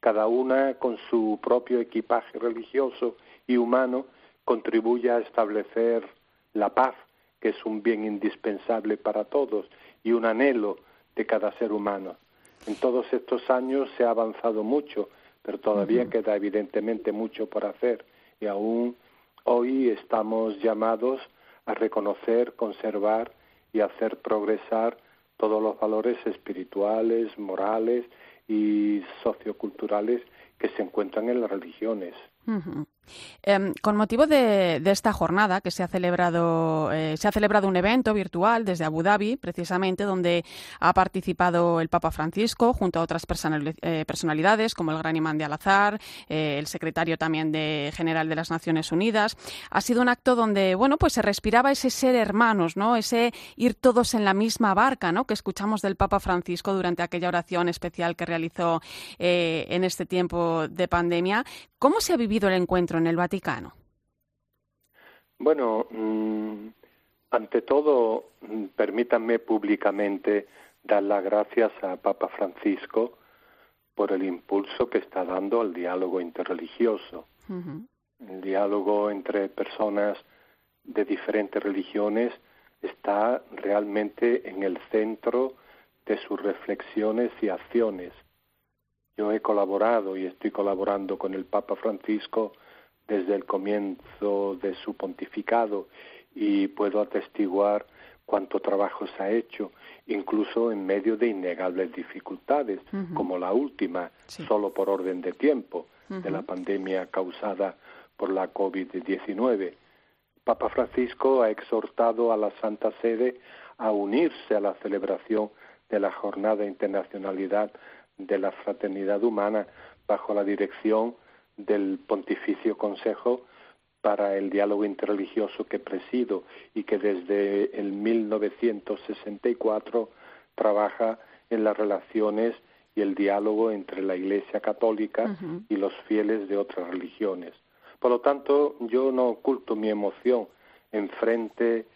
cada una con su propio equipaje religioso y humano, contribuya a establecer la paz, que es un bien indispensable para todos y un anhelo de cada ser humano. En todos estos años se ha avanzado mucho, pero todavía queda evidentemente mucho por hacer y aún hoy estamos llamados a reconocer, conservar y hacer progresar todos los valores espirituales, morales y socioculturales que se encuentran en las religiones. Em, con motivo de, esta jornada que se ha celebrado, eh, se ha celebrado un evento virtual desde Abu Dhabi, precisamente, donde ha participado el Papa Francisco junto a otras eh, personalidades como el Gran Imán de Al-Azhar, eh, el secretario también de general de las Naciones Unidas. Ha sido un acto donde, bueno, pues se respiraba ese ser hermanos, ¿no? Ese ir todos en la misma barca, ¿no? Que escuchamos del Papa Francisco durante aquella oración especial que realizó en este tiempo de pandemia. ¿Cómo se ha vivido el encuentro en el Vaticano? Bueno, mm, ante todo, mm, permítanme públicamente dar las gracias a Papa Francisco por el impulso que está dando al diálogo interreligioso. El diálogo entre personas de diferentes religiones está realmente en el centro de sus reflexiones y acciones. Yo he colaborado y estoy colaborando con el Papa Francisco desde el comienzo de su pontificado y puedo atestiguar cuánto trabajo se ha hecho, incluso en medio de innegables dificultades, como la última, solo por orden de tiempo, de la pandemia causada por la COVID-19. Papa Francisco ha exhortado a la Santa Sede a unirse a la celebración de la Jornada Internacionalidad de la fraternidad humana bajo la dirección del Pontificio Consejo para el Diálogo Interreligioso que presido y que desde el 1964 trabaja en las relaciones y el diálogo entre la Iglesia Católica y los fieles de otras religiones. Por lo tanto, yo no oculto mi emoción en frente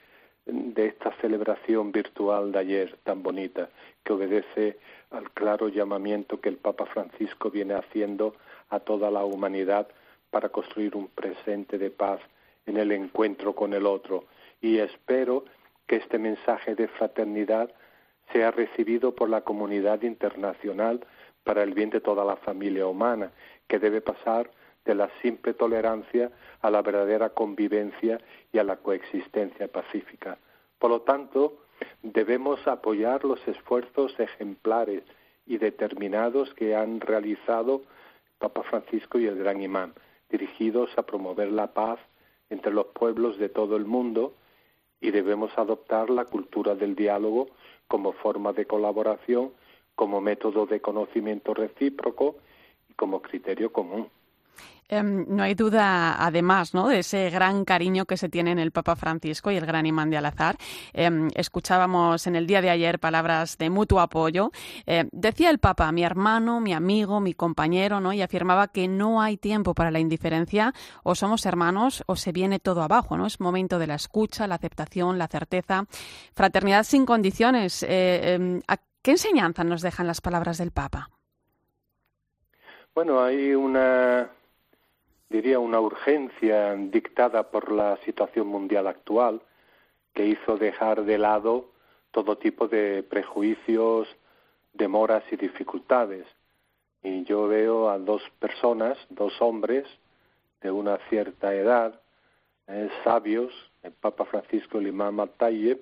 de esta celebración virtual de ayer tan bonita, que obedece al claro llamamiento que el Papa Francisco viene haciendo a toda la humanidad para construir un presente de paz en el encuentro con el otro. Y espero que este mensaje de fraternidad sea recibido por la comunidad internacional para el bien de toda la familia humana, que debe pasar de la simple tolerancia a la verdadera convivencia y a la coexistencia pacífica. Por lo tanto, debemos apoyar los esfuerzos ejemplares y determinados que han realizado Papa Francisco y el Gran Imán, dirigidos a promover la paz entre los pueblos de todo el mundo y debemos adoptar la cultura del diálogo como forma de colaboración, como método de conocimiento recíproco y como criterio común. Em, no hay duda, además, ¿no? de ese gran cariño que se tiene en el Papa Francisco y el gran imán de Al-Azhar. Em, escuchábamos en el día de ayer palabras de mutuo apoyo. Em, decía el Papa, mi hermano, mi amigo, mi compañero, ¿no? y afirmaba que no hay tiempo para la indiferencia, o somos hermanos o se viene todo abajo. ¿no? Es momento de la escucha, la aceptación, la certeza. Fraternidad sin condiciones. Eh, ¿Qué enseñanza nos dejan las palabras del Papa? Bueno, hay una diría, una urgencia dictada por la situación mundial actual que hizo dejar de lado todo tipo de prejuicios, demoras y dificultades. Y yo veo a dos personas, dos hombres de una cierta edad, eh, sabios, el Papa Francisco y el Imam Al-Tayyib,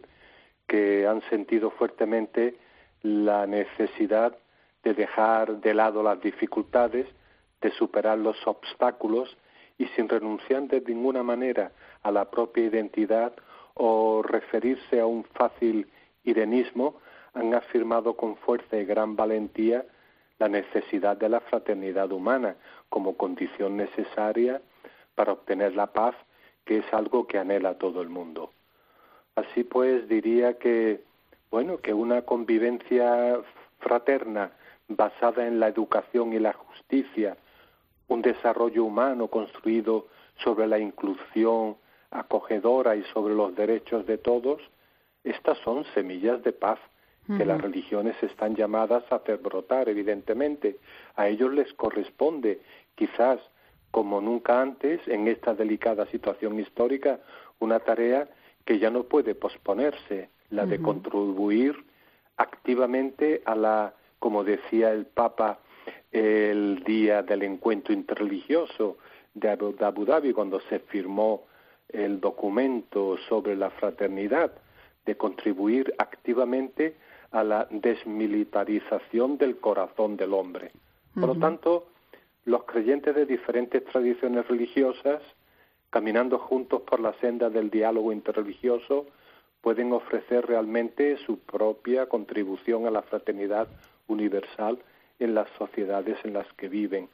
que han sentido fuertemente la necesidad de dejar de lado las dificultades de superar los obstáculos y sin renunciar de ninguna manera a la propia identidad o referirse a un fácil irenismo, han afirmado con fuerza y gran valentía la necesidad de la fraternidad humana como condición necesaria para obtener la paz, que es algo que anhela todo el mundo. Así pues, diría que, bueno, que una convivencia fraterna basada en la educación y la justicia, un desarrollo humano construido sobre la inclusión acogedora y sobre los derechos de todos, estas son semillas de paz que las religiones están llamadas a hacer brotar, evidentemente. A ellos les corresponde, quizás como nunca antes, en esta delicada situación histórica, una tarea que ya no puede posponerse, la de contribuir activamente a la, como decía el Papa el día del encuentro interreligioso de Abu Dhabi, cuando se firmó el documento sobre la fraternidad, de contribuir activamente a la desmilitarización del corazón del hombre. Por lo tanto, los creyentes de diferentes tradiciones religiosas, caminando juntos por la senda del diálogo interreligioso, pueden ofrecer realmente su propia contribución a la fraternidad universal en las sociedades en las que viven.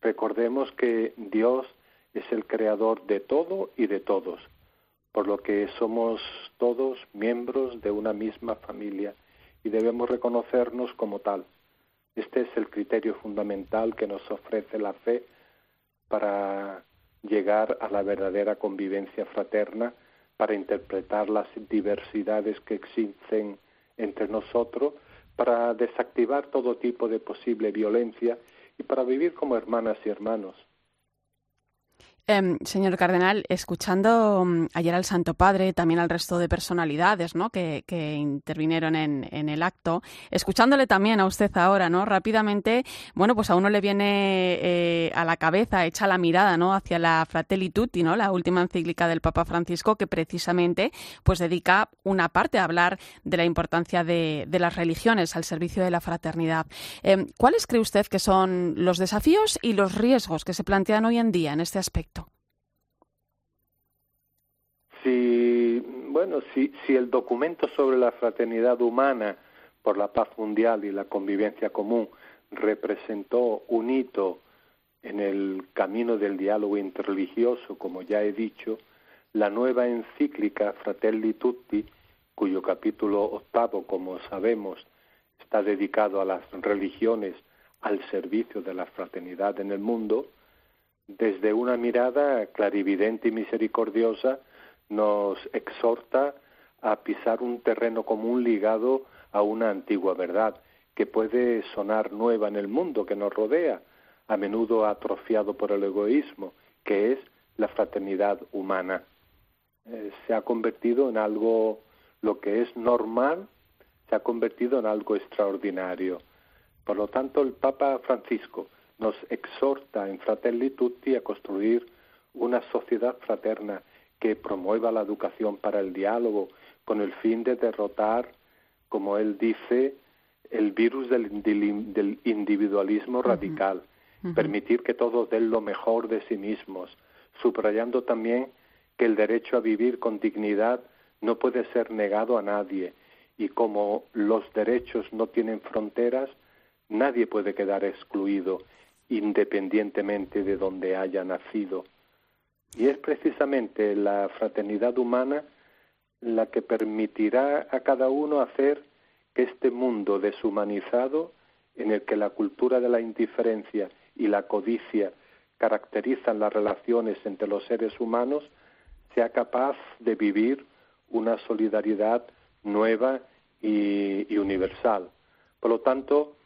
Recordemos que Dios es el creador de todo y de todos, por lo que somos todos miembros de una misma familia y debemos reconocernos como tal. Este es el criterio fundamental que nos ofrece la fe para llegar a la verdadera convivencia fraterna, para interpretar las diversidades que existen entre nosotros, para desactivar todo tipo de posible violencia y para vivir como hermanas y hermanos. Em, señor Cardenal, escuchando mm, ayer al Santo Padre, también al resto de personalidades ¿no? que, intervinieron en, el acto, escuchándole también a usted ahora, ¿no? Rápidamente, bueno, pues a uno le viene eh, a la cabeza, echa la mirada, ¿no? Hacia la Fratelli ¿no? La última encíclica del Papa Francisco, que precisamente, pues dedica una parte a hablar de la importancia de, las religiones al servicio de la fraternidad. Em, ¿Cuáles cree usted que son los desafíos y los riesgos que se plantean hoy en día en este aspecto? Si, bueno, si, si el documento sobre la fraternidad humana por la paz mundial y la convivencia común representó un hito en el camino del diálogo interreligioso, como ya he dicho, la nueva encíclica Fratelli Tutti, cuyo capítulo octavo, como sabemos, está dedicado a las religiones al servicio de la fraternidad en el mundo, desde una mirada clarividente y misericordiosa, nos exhorta a pisar un terreno común ligado a una antigua verdad que puede sonar nueva en el mundo que nos rodea, a menudo atrofiado por el egoísmo, que es la fraternidad humana. Eh, se ha convertido en algo, lo que es normal, se ha convertido en algo extraordinario. Por lo tanto, el Papa Francisco nos exhorta en Fratelli Tutti a construir una sociedad fraterna que promueva la educación para el diálogo con el fin de derrotar, como él dice, el virus del, individualismo radical, permitir que todos den lo mejor de sí mismos, subrayando también que el derecho a vivir con dignidad no puede ser negado a nadie y como los derechos no tienen fronteras, nadie puede quedar excluido independientemente de donde haya nacido. Y es precisamente la fraternidad humana la que permitirá a cada uno hacer que este mundo deshumanizado, en el que la cultura de la indiferencia y la codicia caracterizan las relaciones entre los seres humanos, sea capaz de vivir una solidaridad nueva y, universal. Por lo tanto,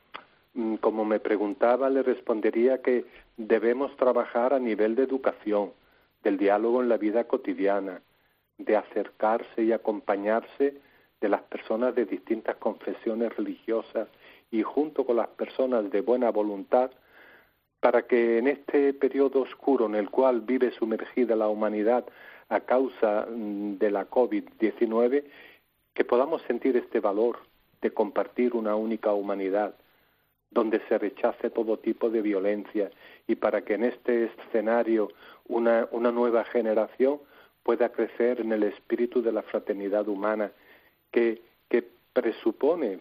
mm, como me preguntaba, le respondería que debemos trabajar a nivel de educación, del diálogo en la vida cotidiana, de acercarse y acompañarse de las personas de distintas confesiones religiosas y junto con las personas de buena voluntad, para que en este periodo oscuro en el cual vive sumergida la humanidad a causa mm, de la COVID-19, que podamos sentir este valor de compartir una única humanidad, donde se rechace todo tipo de violencia y para que en este escenario una, una nueva generación pueda crecer en el espíritu de la fraternidad humana que, presupone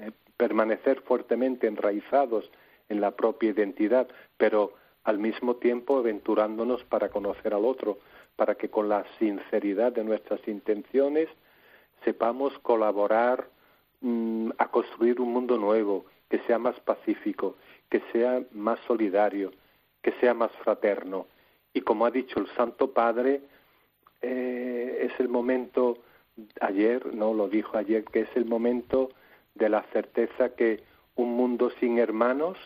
eh, permanecer fuertemente enraizados en la propia identidad, pero al mismo tiempo aventurándonos para conocer al otro, para que con la sinceridad de nuestras intenciones sepamos colaborar mm, a construir un mundo nuevo, que sea más pacífico, que sea más solidario, que sea más fraterno. Y como ha dicho el Santo Padre, eh, es el momento, ayer, no lo dijo ayer, que es el momento de la certeza que un mundo sin hermanos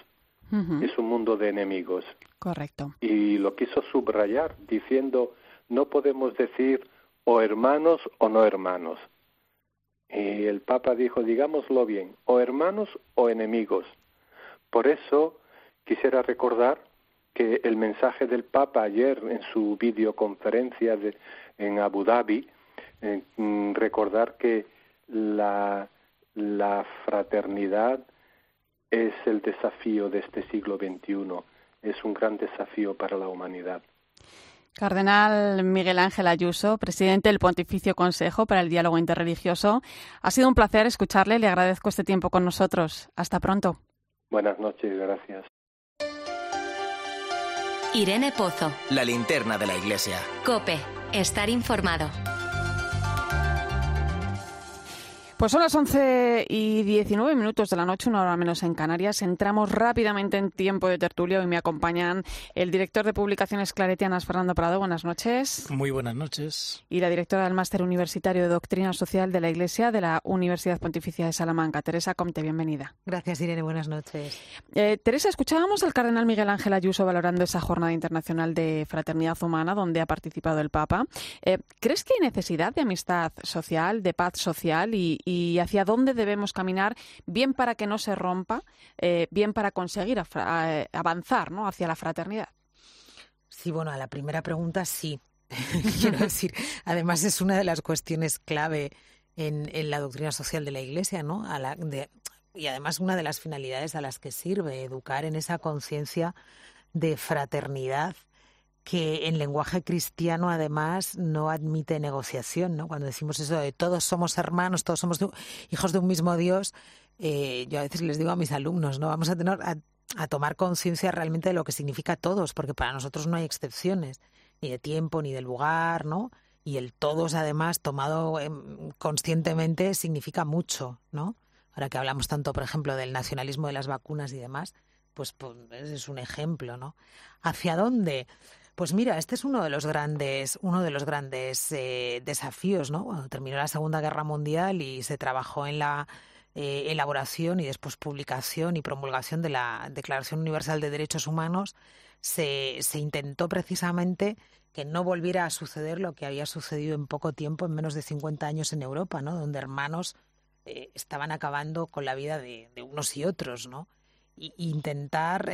es un mundo de enemigos. Correcto. Y lo quiso subrayar diciendo, no podemos decir o hermanos o no hermanos. Y el Papa dijo, digámoslo bien, o hermanos o enemigos. Por eso quisiera recordar que el mensaje del Papa ayer en su videoconferencia de, en Abu Dhabi, mm, recordar que la, la fraternidad es el desafío de este siglo XXI, es un gran desafío para la humanidad. Cardenal Miguel Ángel Ayuso, presidente del Pontificio Consejo para el Diálogo Interreligioso. Ha sido un placer escucharle. Le agradezco este tiempo con nosotros. Hasta pronto. Buenas noches, gracias. Irene Pozo. La linterna de la iglesia. Cope. Estar informado. Pues son las 11 y 19 minutos de la noche, una hora menos en Canarias. Entramos rápidamente en tiempo de tertulia y me acompañan el director de publicaciones claretianas, Fernando Prado. Buenas noches. Muy buenas noches. Y la directora del Máster Universitario de Doctrina Social de la Iglesia de la Universidad Pontificia de Salamanca, Teresa Comte. Bienvenida. Gracias, Irene. Buenas noches. Eh, Teresa, escuchábamos al cardenal Miguel Ángel Ayuso valorando esa jornada internacional de fraternidad humana donde ha participado el Papa. Eh, ¿Crees que hay necesidad de amistad social, de paz social y y hacia dónde debemos caminar, bien para que no se rompa, eh, bien para conseguir avanzar ¿no? hacia la fraternidad. Sí, bueno, a la primera pregunta sí. Quiero decir, además es una de las cuestiones clave en, la doctrina social de la Iglesia, ¿no? Y además una de las finalidades a las que sirve educar en esa conciencia de fraternidad que en lenguaje cristiano además no admite negociación, ¿no? Cuando decimos eso de todos somos hermanos, todos somos hijos de un mismo Dios, eh, yo a veces les digo a mis alumnos, ¿no? Vamos a tener a, tomar conciencia realmente de lo que significa todos, porque para nosotros no hay excepciones, ni de tiempo, ni de lugar, ¿no? Y el todos, además, tomado em, conscientemente, significa mucho, ¿no? Ahora que hablamos tanto, por ejemplo, del nacionalismo de las vacunas y demás, pues, pues es un ejemplo, ¿no? ¿Hacia dónde? Pues mira, este es uno de los grandes, uno de los grandes eh, desafíos, ¿no? Cuando terminó la Segunda Guerra Mundial y se trabajó en la eh, elaboración y después publicación y promulgación de la Declaración Universal de Derechos Humanos, se, se intentó precisamente que no volviera a suceder lo que había sucedido en poco tiempo, en menos de 50 años en Europa, ¿no? Donde hermanos eh, estaban acabando con la vida de, unos y otros, ¿no? Y, intentar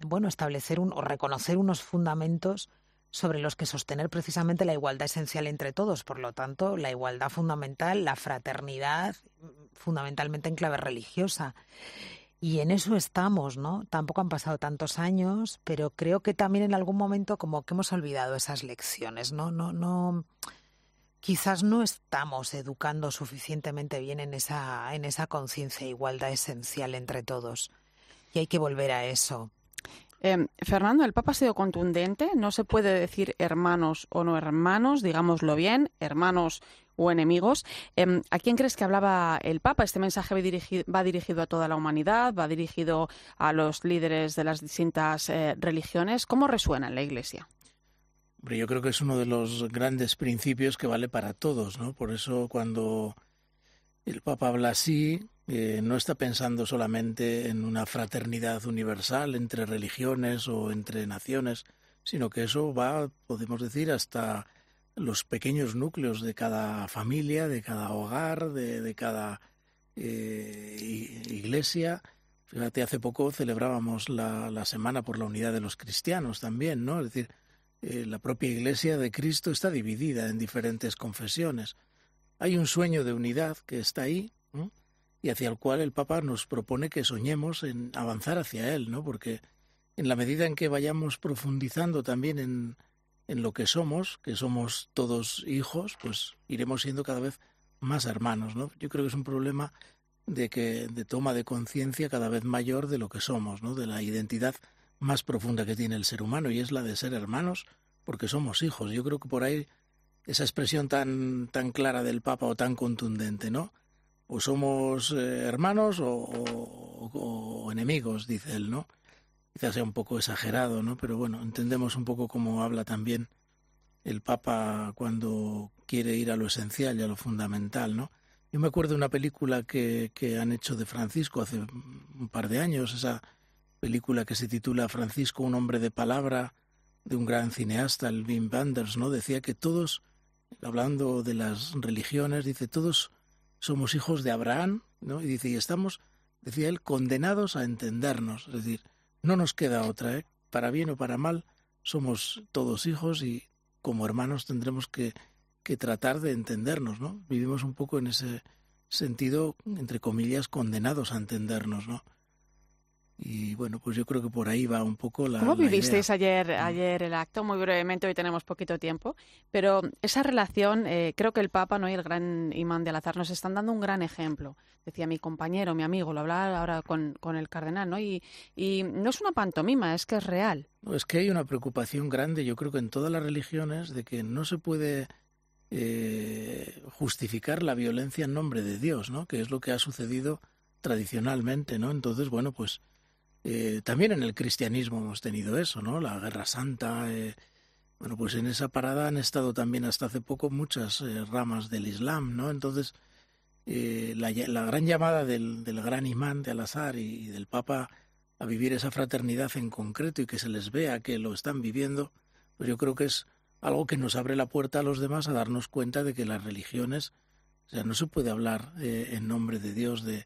bueno, establecer un, o reconocer unos fundamentos sobre los que sostener precisamente la igualdad esencial entre todos. Por lo tanto, la igualdad fundamental, la fraternidad, fundamentalmente en clave religiosa. Y en eso estamos, ¿no? Tampoco han pasado tantos años, pero creo que también en algún momento como que hemos olvidado esas lecciones, ¿no? No, no. Quizás no estamos educando suficientemente bien en esa, en esa conciencia de igualdad esencial entre todos. Y hay que volver a eso. Em, Fernando, el Papa ha sido contundente. No se puede decir hermanos o no hermanos, digámoslo bien, hermanos o enemigos. Em, ¿A quién crees que hablaba el Papa? Este mensaje va dirigido, a toda la humanidad, va dirigido a los líderes de las distintas eh, religiones. ¿Cómo resuena en la Iglesia? Yo creo que es uno de los grandes principios que vale para todos, ¿no? Por eso cuando el Papa habla así, eh, no está pensando solamente en una fraternidad universal entre religiones o entre naciones, sino que eso va, podemos decir, hasta los pequeños núcleos de cada familia, de cada hogar, de, cada eh, iglesia. Fíjate, hace poco celebrábamos la, Semana por la Unidad de los Cristianos también, ¿no? Es decir, eh, la propia Iglesia de Cristo está dividida en diferentes confesiones. Hay un sueño de unidad que está ahí, y hacia el cual el Papa nos propone que soñemos en avanzar hacia él, ¿no? Porque en la medida en que vayamos profundizando también en, en lo que somos, que somos todos hijos, pues iremos siendo cada vez más hermanos, ¿no? Yo creo que es un problema de que de toma de conciencia cada vez mayor de lo que somos, ¿no? De la identidad más profunda que tiene el ser humano y es la de ser hermanos porque somos hijos. Yo creo que por ahí esa expresión tan tan clara del Papa o tan contundente, ¿no? O somos eh, hermanos o, enemigos, dice él, ¿no? Quizás sea un poco exagerado, ¿no? Pero bueno, entendemos un poco cómo habla también el Papa cuando quiere ir a lo esencial y a lo fundamental, ¿no? Yo me acuerdo de una película que, que han hecho de Francisco hace un par de años, esa película que se titula Francisco, un hombre de palabra, de un gran cineasta, el Wim Wenders, ¿no? Decía que todos, hablando de las religiones, dice, todos somos hijos de Abraham, ¿no? Y dice, y estamos, decía él, condenados a entendernos. Es decir, no nos queda otra, ¿eh? Para bien o para mal, somos todos hijos y como hermanos tendremos que, que tratar de entendernos, ¿no? Vivimos un poco en ese sentido, entre comillas, condenados a entendernos, ¿no? Y bueno, pues yo creo que por ahí va un poco la. ¿Cómo vivisteis ayer, mm. ayer el acto? Muy brevemente, hoy tenemos poquito tiempo, pero esa relación, eh, creo que el Papa ¿no? y el gran imán de Alazar nos están dando un gran ejemplo. Decía mi compañero, mi amigo, lo hablaba ahora con, con el cardenal, ¿no? Y, y no es una pantomima, es que es real. No, es que hay una preocupación grande, yo creo que en todas las religiones, de que no se puede eh, justificar la violencia en nombre de Dios, ¿no? Que es lo que ha sucedido tradicionalmente, ¿no? Entonces, bueno, pues eh, también en el cristianismo hemos tenido eso, ¿no? La Guerra Santa. Eh, bueno, pues en esa parada han estado también hasta hace poco muchas eh, ramas del Islam, ¿no? Entonces, la, gran llamada del, gran imán de Al-Azhar y, del Papa a vivir esa fraternidad en concreto y que se les vea que lo están viviendo, pues yo creo que es algo que nos abre la puerta a los demás a darnos cuenta de que las religiones, o sea, no se puede hablar en nombre de Dios de,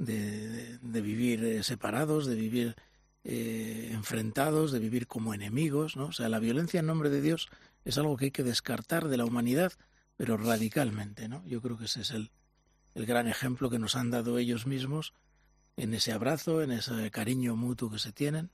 de, vivir eh, separados, de vivir eh, enfrentados, de vivir como enemigos, ¿no? O sea, la violencia en nombre de Dios es algo que hay que descartar de la humanidad, pero radicalmente, ¿no? Yo creo que ese es el, el gran ejemplo que nos han dado ellos mismos en ese abrazo, en ese cariño mutuo que se tienen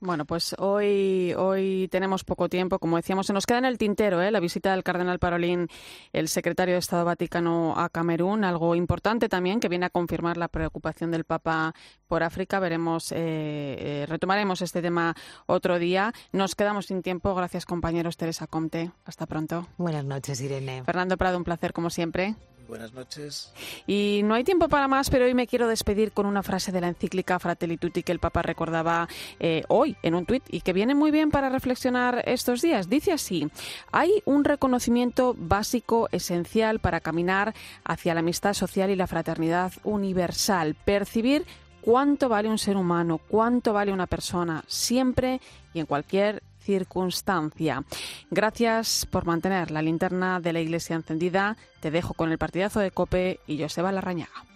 bueno, pues hoy, hoy tenemos poco tiempo. Como decíamos, se nos queda en el tintero ¿eh? la visita del cardenal Parolín, el secretario de Estado Vaticano a Camerún, algo importante también que viene a confirmar la preocupación del Papa por África. Veremos, eh, eh, retomaremos este tema otro día. Nos quedamos sin tiempo. Gracias, compañeros. Teresa Comte. Hasta pronto. Buenas noches, Irene. Fernando Prado, un placer como siempre. Buenas noches. Y no hay tiempo para más, pero hoy me quiero despedir con una frase de la encíclica Fratelli Tutti que el Papa recordaba eh, hoy en un tuit y que viene muy bien para reflexionar estos días. Dice así, hay un reconocimiento básico, esencial para caminar hacia la amistad social y la fraternidad universal, percibir cuánto vale un ser humano, cuánto vale una persona, siempre y en cualquier circunstancia. Gracias por mantener la linterna de la iglesia encendida. Te dejo con el partidazo de Cope y Joseba Larrañaga.